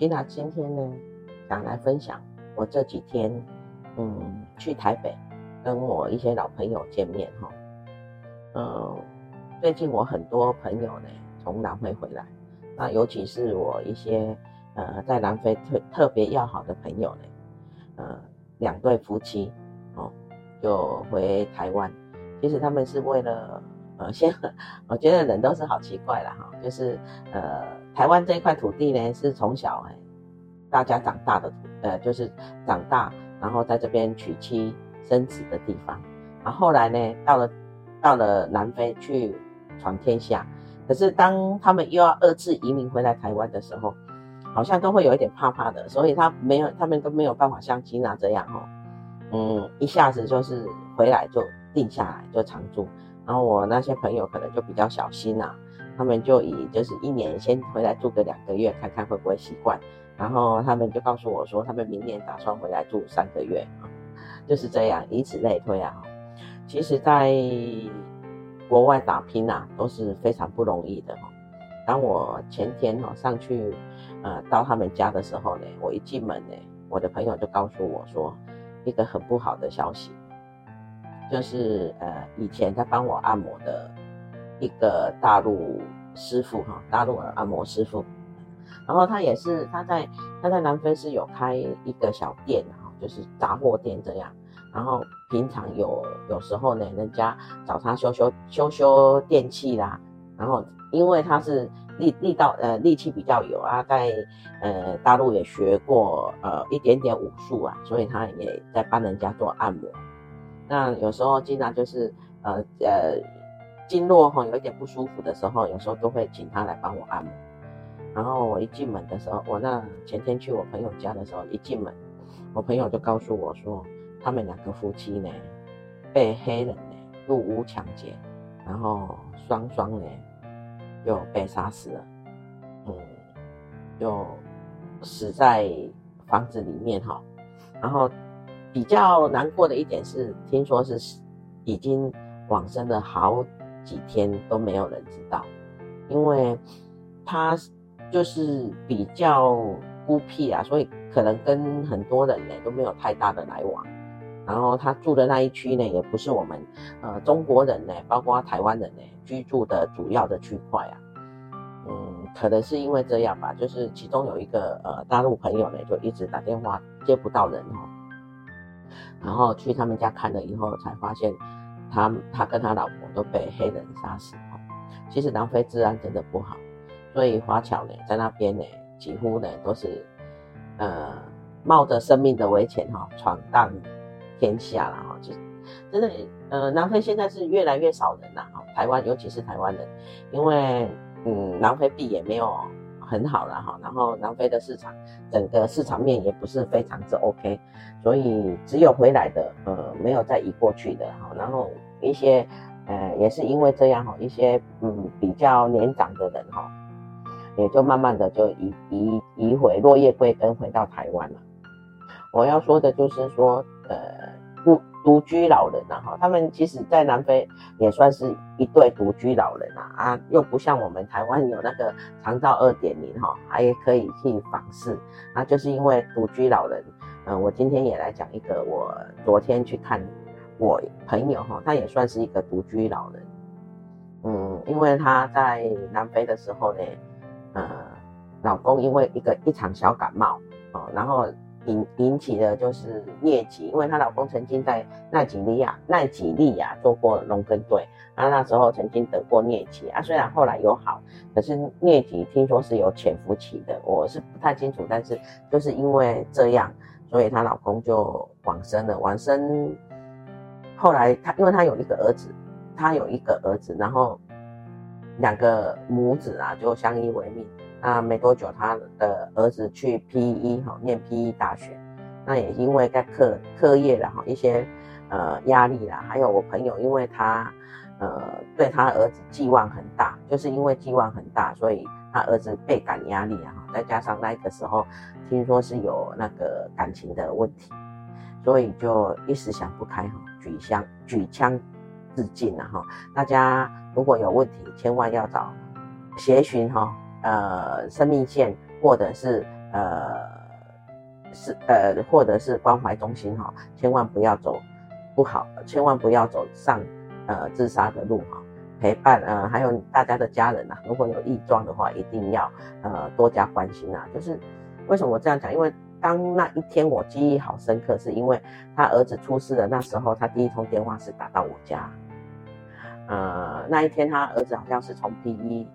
吉娜今天呢，想来分享我这几天，嗯，去台北跟我一些老朋友见面哈，嗯。最近我很多朋友呢从南非回来，那尤其是我一些呃在南非特特别要好的朋友呢，呃两对夫妻哦就回台湾，其实他们是为了呃先，我觉得人都是好奇怪啦哈，就是呃台湾这一块土地呢是从小哎大家长大的呃就是长大然后在这边娶妻生子的地方，然后后来呢到了到了南非去。闯天下，可是当他们又要二次移民回来台湾的时候，好像都会有一点怕怕的，所以他没有，他们都没有办法像吉娜这样哦，嗯，一下子就是回来就定下来就常住。然后我那些朋友可能就比较小心呐、他们就以就是一年先回来住个两个月，看看会不会习惯。然后他们就告诉我说，他们明年打算回来住三个月，就是这样，以此类推啊。其实，在国外打拼啊，都是非常不容易的哈。当我前天哈上去，呃，到他们家的时候呢，我一进门呢，我的朋友就告诉我说，一个很不好的消息，就是呃，以前在帮我按摩的一个大陆师傅哈，大陆的按摩师傅，然后他也是他在他在南非是有开一个小店哈，就是杂货店这样。然后平常有有时候呢，人家找他修修修修电器啦。然后因为他是力力道呃力气比较有啊，在呃大陆也学过呃一点点武术啊，所以他也在帮人家做按摩。那有时候经常就是呃呃经络哈有一点不舒服的时候，有时候都会请他来帮我按摩。然后我一进门的时候，我那前天去我朋友家的时候，一进门，我朋友就告诉我说。他们两个夫妻呢，被黑人呢入屋抢劫，然后双双呢又被杀死了，嗯，就死在房子里面哈。然后比较难过的一点是，听说是已经往生了好几天都没有人知道，因为他就是比较孤僻啊，所以可能跟很多人呢都没有太大的来往。然后他住的那一区呢，也不是我们呃中国人呢，包括台湾人呢居住的主要的区块啊。嗯，可能是因为这样吧，就是其中有一个呃大陆朋友呢，就一直打电话接不到人哦。然后去他们家看了以后，才发现他他跟他老婆都被黑人杀死哦。其实南非治安真的不好，所以华侨呢在那边呢，几乎呢都是呃冒着生命的危险哈闯荡。天下了哈，就真的，呃，南非现在是越来越少人了哈。台湾，尤其是台湾人，因为嗯，南非币也没有很好了哈。然后南非的市场，整个市场面也不是非常之 OK，所以只有回来的，呃，没有再移过去的哈。然后一些，呃，也是因为这样哈，一些嗯比较年长的人哈，也就慢慢的就移移移回落叶归根，回到台湾了。我要说的就是说，呃。独居老人呐，哈，他们其实，在南非也算是一对独居老人啊，啊，又不像我们台湾有那个长照二点零，哈，还可以去访视，那就是因为独居老人，嗯，我今天也来讲一个，我昨天去看我朋友，哈，他也算是一个独居老人，嗯，因为他在南非的时候呢，呃，老公因为一个一场小感冒，哦，然后引引起的就是疟疾，因为她老公曾经在奈及利亚奈及利亚做过农耕队，然后那时候曾经得过疟疾啊，虽然后来有好，可是疟疾听说是有潜伏期的，我是不太清楚，但是就是因为这样，所以她老公就往生了。往生后来他因为他有一个儿子，他有一个儿子，然后两个母子啊就相依为命。那没多久，他的儿子去 P.E. 哈念 P.E. 大学，那也因为在课课业了哈一些呃压力啦，还有我朋友，因为他呃对他儿子寄望很大，就是因为寄望很大，所以他儿子倍感压力啊，再加上那个时候听说是有那个感情的问题，所以就一时想不开哈，举枪举枪自尽了哈。大家如果有问题，千万要找协寻哈。呃，生命线或者是呃是呃或者是关怀中心哈，千万不要走不好，千万不要走上呃自杀的路哈。陪伴呃还有大家的家人呐、如果有异状的话，一定要呃多加关心啊。就是为什么我这样讲？因为当那一天我记忆好深刻，是因为他儿子出事了，那时候他第一通电话是打到我家。呃，那一天他儿子好像是从 PE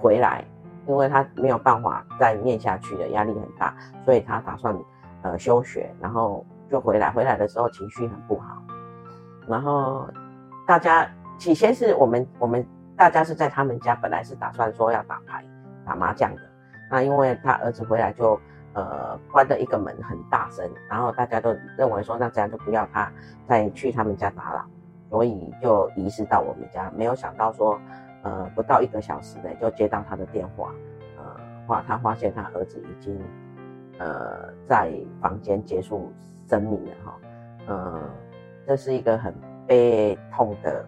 回来。因为他没有办法再念下去了，压力很大，所以他打算呃休学，然后就回来。回来的时候情绪很不好，然后大家起先是我们我们大家是在他们家，本来是打算说要打牌打麻将的。那因为他儿子回来就呃关了一个门很大声，然后大家都认为说那这样就不要他再去他们家打扰，所以就移师到我们家。没有想到说。呃，不到一个小时内就接到他的电话，呃，话他发现他儿子已经，呃，在房间结束生命了哈，呃，这是一个很悲痛的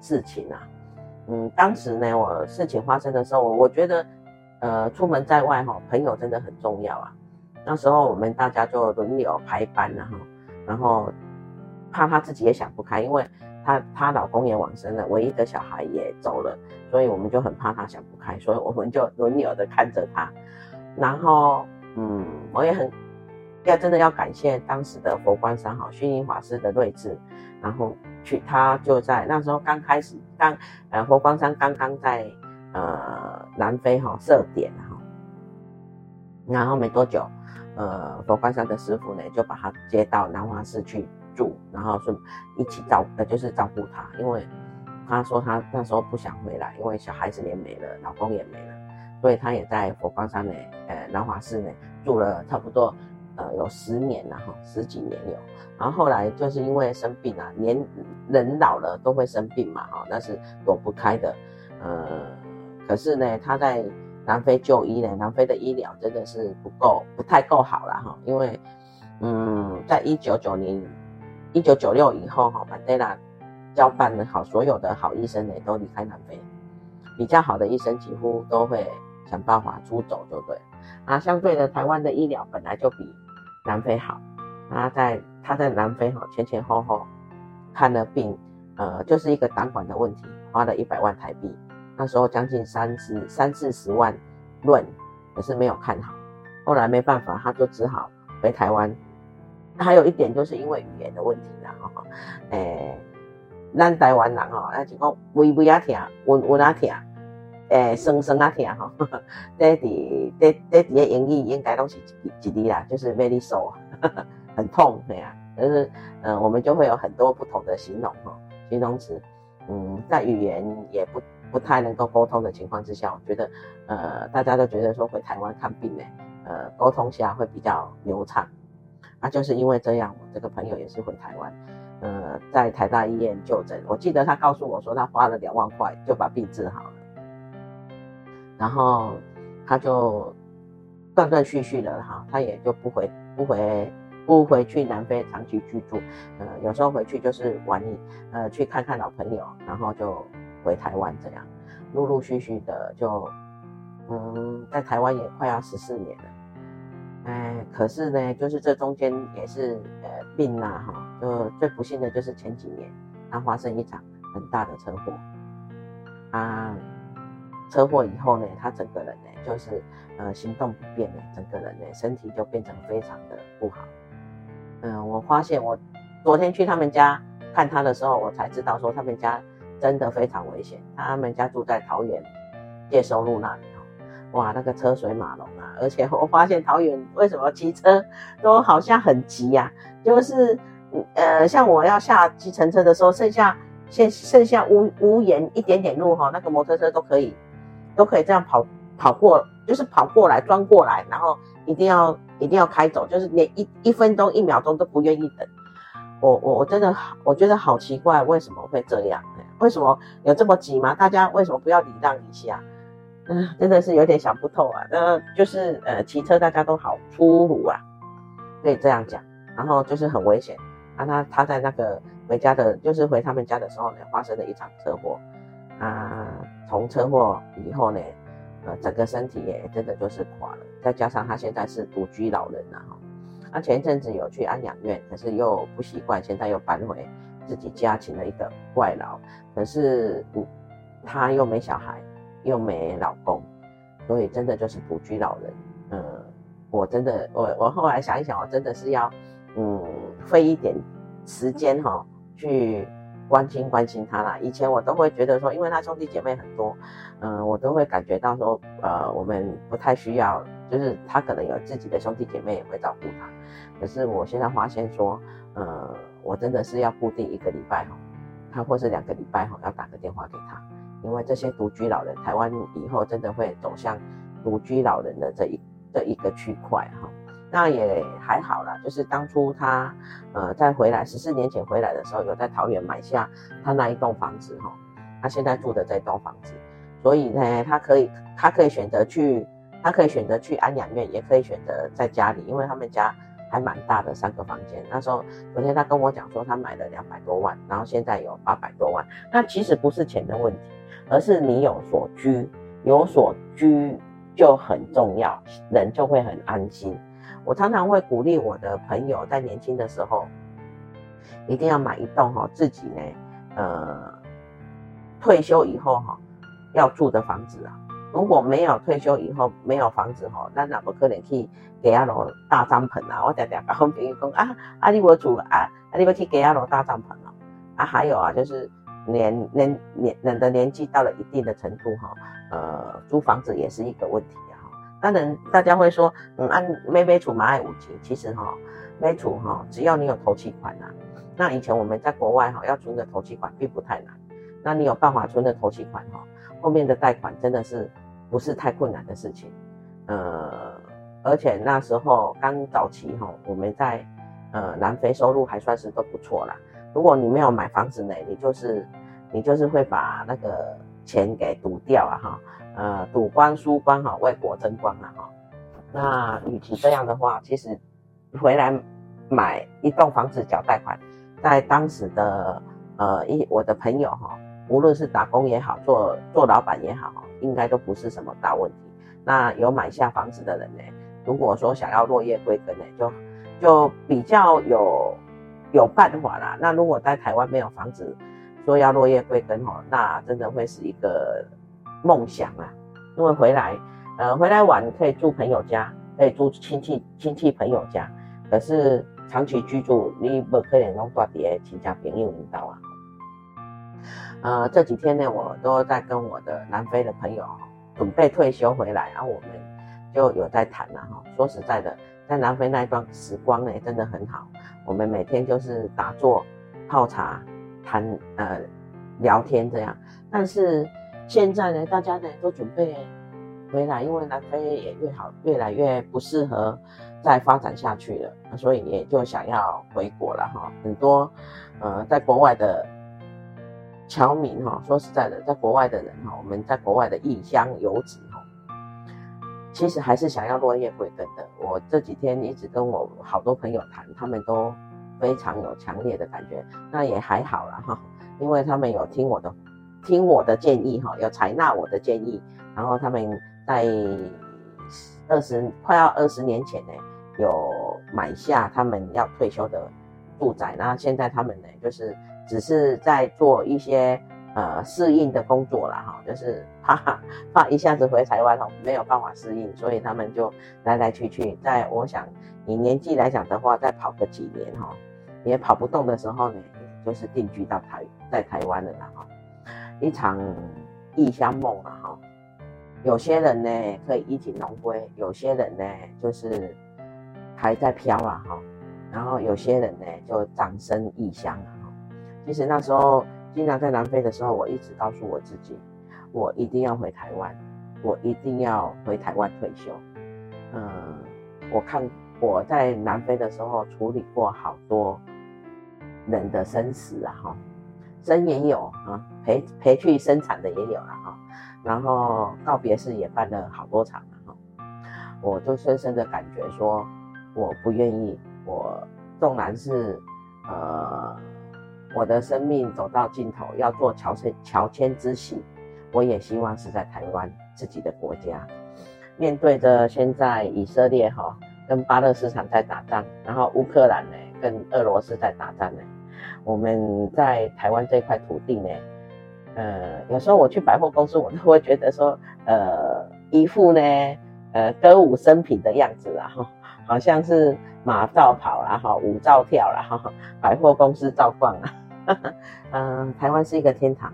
事情啊，嗯，当时呢，我事情发生的时候，我觉得，呃，出门在外哈，朋友真的很重要啊，那时候我们大家就轮流排班了哈，然后怕他自己也想不开，因为。她她老公也往生了，唯一的小孩也走了，所以我们就很怕她想不开，所以我们就轮流的看着她。然后，嗯，我也很要真的要感谢当时的佛光山哈虚云法师的睿智，然后去他就在那时候刚开始刚呃佛光山刚刚在呃南非哈设点哈，然后没多久，呃佛光山的师傅呢就把他接到南华寺去。住，然后是一起照，呃，就是照顾他，因为他说他那时候不想回来，因为小孩子也没了，老公也没了，所以他也在佛光山呢，呃，南华寺呢住了差不多，呃，有十年了哈，十几年有。然后后来就是因为生病啊，年人老了都会生病嘛，哈，那是躲不开的，呃，可是呢，他在南非就医呢，南非的医疗真的是不够，不太够好了哈，因为，嗯，在一九九零。一九九六以后，哈，曼德拉交办的好，所有的好医生呢都离开南非，比较好的医生几乎都会想办法出走，就对。啊，相对的，台湾的医疗本来就比南非好。啊，在他在南非哈前前后后看了病，呃，就是一个胆管的问题，花了一百万台币，那时候将近三十三四十万论，可是没有看好。后来没办法，他就只好回台湾。还有一点就是因为语言的问题啦，哈，诶，咱台湾人哈，那就讲微微啊疼，温温啊疼，诶，酸酸啊疼哈，这里这这底下英语应该都是几几啦，就是 very sore，很痛对呀，就是嗯，我们就会有很多不同的形容哈，形容词，嗯，在语言也不不太能够沟通的情况之下，我觉得呃，大家都觉得说回台湾看病呢，呃，沟通下会比较流畅。那、就是因为这样，我这个朋友也是回台湾，呃，在台大医院就诊。我记得他告诉我说，他花了两万块就把病治好了，然后他就断断续续的哈，他也就不回不回不回去南非长期居住，呃，有时候回去就是玩一呃去看看老朋友，然后就回台湾这样，陆陆续续的就嗯，在台湾也快要十四年了。哎，可是呢，就是这中间也是呃病呐哈，就最不幸的就是前几年他发生一场很大的车祸啊，车祸以后呢，他整个人呢就是呃行动不便呢，整个人呢身体就变成非常的不好。嗯、我发现我昨天去他们家看他的时候，我才知道说他们家真的非常危险。他们家住在桃园介寿路那里，哇，那个车水马龙啊，而且我发现桃园为什么骑车都好像很急呀、啊？就是呃，像我要下计程车的时候，剩下剩剩下屋屋檐一点点路哈，那个摩托车都可以。都可以这样跑跑过，就是跑过来钻过来，然后一定要一定要开走，就是连一一分钟一秒钟都不愿意等。我我我真的我觉得好奇怪，为什么会这样？为什么有这么急吗？大家为什么不要礼让一下？嗯，真的是有点想不透啊。那就是呃，骑车大家都好粗鲁啊，可以这样讲。然后就是很危险。啊，他他在那个回家的，就是回他们家的时候呢，发生了一场车祸。啊，从车祸以后呢，呃，整个身体也真的就是垮了，再加上他现在是独居老人了哈。他前一阵子有去安养院，可是又不习惯，现在又搬回自己家，请了一个外劳，可是他又没小孩，又没老公，所以真的就是独居老人。嗯，我真的，我我后来想一想，我真的是要嗯费一点时间哈去。关心关心他啦。以前我都会觉得说，因为他兄弟姐妹很多，嗯、我都会感觉到说，呃，我们不太需要，就是他可能有自己的兄弟姐妹也会照顾他。可是我现在发现说，呃，我真的是要固定一个礼拜哈，他或是两个礼拜哈，要打个电话给他，因为这些独居老人，台湾以后真的会走向独居老人的这一这一个区块哈。那也还好啦，就是当初他，呃，在回来十四年前回来的时候，有在桃园买下他那一栋房子哈，他现在住的这栋房子，所以呢，他可以，他可以选择去，他可以选择去安养院，也可以选择在家里，因为他们家还蛮大的，三个房间。那时候昨天他跟我讲说，他买了两百多万，然后现在有八百多万。那其实不是钱的问题，而是你有所居，有所居就很重要，人就会很安心。我常常会鼓励我的朋友，在年轻的时候，一定要买一栋哈自己呢，呃，退休以后哈要住的房子啊。如果没有退休以后没有房子哈，那哪不可能去给阿罗大帐篷啊？我常常跟朋友讲啊，啊你我住啊，啊你要去给阿罗大帐篷啊。啊，还有啊，就是年年年人的年纪到了一定的程度哈，呃，租房子也是一个问题。当然，大家会说，嗯，按买买厝嘛爱有钱，其实哈，买厝哈，只要你有头期款呐，那以前我们在国外哈，要存个头期款并不太难，那你有办法存的头期款哈，后面的贷款真的是不是太困难的事情，呃，而且那时候刚早期哈，我们在呃南非收入还算是都不错啦。如果你没有买房子呢，你就是你就是会把那个钱给赌掉啊哈。呃，赌光输光哈，为国争光了哈。那与其这样的话，其实回来买一栋房子缴贷款，在当时的呃一我的朋友哈，无论是打工也好，做做老板也好，应该都不是什么大问题。那有买下房子的人呢，如果说想要落叶归根呢，就就比较有有办法啦。那如果在台湾没有房子，说要落叶归根哈，那真的会是一个。梦想啊，因为回来，呃，回来晚可以住朋友家，可以住亲戚亲戚朋友家。可是长期居住，你不可能弄到别亲家朋友引导啊。呃，这几天呢，我都在跟我的南非的朋友准备退休回来，然后我们就有在谈了哈。说实在的，在南非那一段时光呢，真的很好。我们每天就是打坐、泡茶、谈呃聊天这样，但是。现在呢，大家呢都准备回来，因为南非也越好，越来越不适合再发展下去了，所以也就想要回国了哈。很多呃，在国外的侨民哈，说实在的，在国外的人哈，我们在国外的异乡游子哈，其实还是想要落叶归根的。我这几天一直跟我好多朋友谈，他们都非常有强烈的感觉，那也还好啦哈，因为他们有听我的。听我的建议哈，有采纳我的建议，然后他们在二十快要二十年前呢，有买下他们要退休的住宅，然后现在他们呢，就是只是在做一些呃适应的工作了哈，就是怕怕一下子回台湾哦，没有办法适应，所以他们就来来去去。在我想，以年纪来讲的话，再跑个几年哈，也跑不动的时候呢，就是定居到台在台湾了啦哈，一场异乡梦了哈。有些人呢可以衣锦荣归，有些人呢就是还在飘啊哈，然后有些人呢就长身异乡了。其实那时候经常在南非的时候，我一直告诉我自己，我一定要回台湾，我一定要回台湾退休。嗯，我看我在南非的时候处理过好多人的生死啊哈，生也有啊，陪陪去生产的也有了哈。然后告别式也办了好多场了哈，我就深深的感觉说，我不愿意，我纵然是呃我的生命走到尽头要做乔迁乔迁之喜，我也希望是在台湾自己的国家。面对着现在以色列哈跟巴勒斯坦在打仗，然后乌克兰呢跟俄罗斯在打仗呢，我们在台湾这块土地呢。呃，有时候我去百货公司，我都会觉得说，呃，一副呢，呃，歌舞升平的样子啊，哈，好像是马照跑啦，哈，舞照跳啦，哈，百货公司照逛啊，嗯、台湾是一个天堂，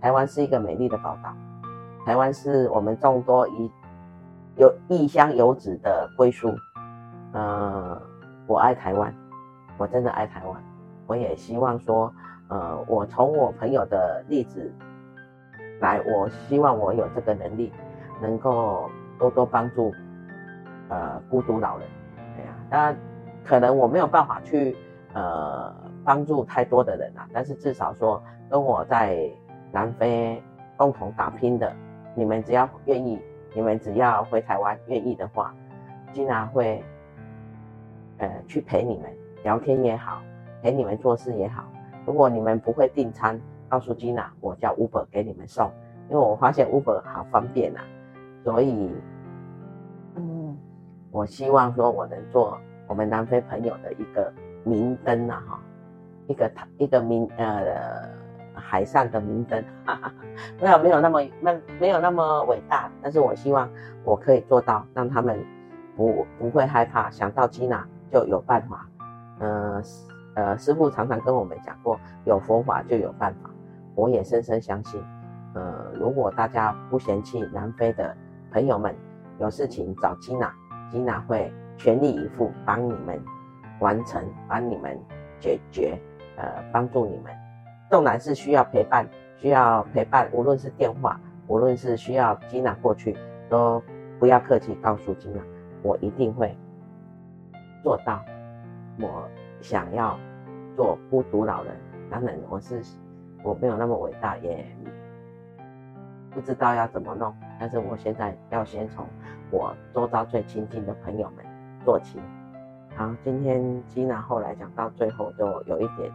台湾是一个美丽的宝岛，台湾是我们众多异有异乡游子的归宿，呃，我爱台湾，我真的爱台湾，我也希望说。呃，我从我朋友的例子来，我希望我有这个能力，能够多多帮助呃孤独老人。哎呀，当然可能我没有办法去呃帮助太多的人啊，但是至少说跟我在南非共同打拼的，你们只要愿意，你们只要回台湾愿意的话，经常会呃去陪你们聊天也好，陪你们做事也好。如果你们不会订餐，告诉金娜我叫 Uber 给你们送，因为我发现 Uber 好方便啊，所以，嗯，我希望说我能做我们南非朋友的一个明灯啊，哈，一个一个明呃海上的明灯，哈哈，没有没有那么那没有那么伟大，但是我希望我可以做到，让他们不不会害怕，想到吉娜就有办法，嗯、呃。呃，师父常常跟我们讲过，有佛法就有办法。我也深深相信，呃，如果大家不嫌弃南非的朋友们，有事情找吉娜，吉娜会全力以赴帮你们完成，帮你们解决，呃，帮助你们。纵然是需要陪伴，需要陪伴，无论是电话，无论是需要 Gina 过去，都不要客气，告诉 Gina，我一定会做到。我想要。做孤独老人，当然我是我没有那么伟大，也不知道要怎么弄。但是我现在要先从我周遭最亲近的朋友们做起。好，今天 Gina 后来讲到最后就有一点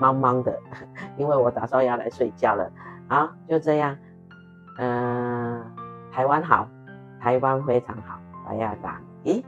茫茫的，因为我打算要来睡觉了。好，就这样。嗯、台湾好，台湾非常好，我要打咦？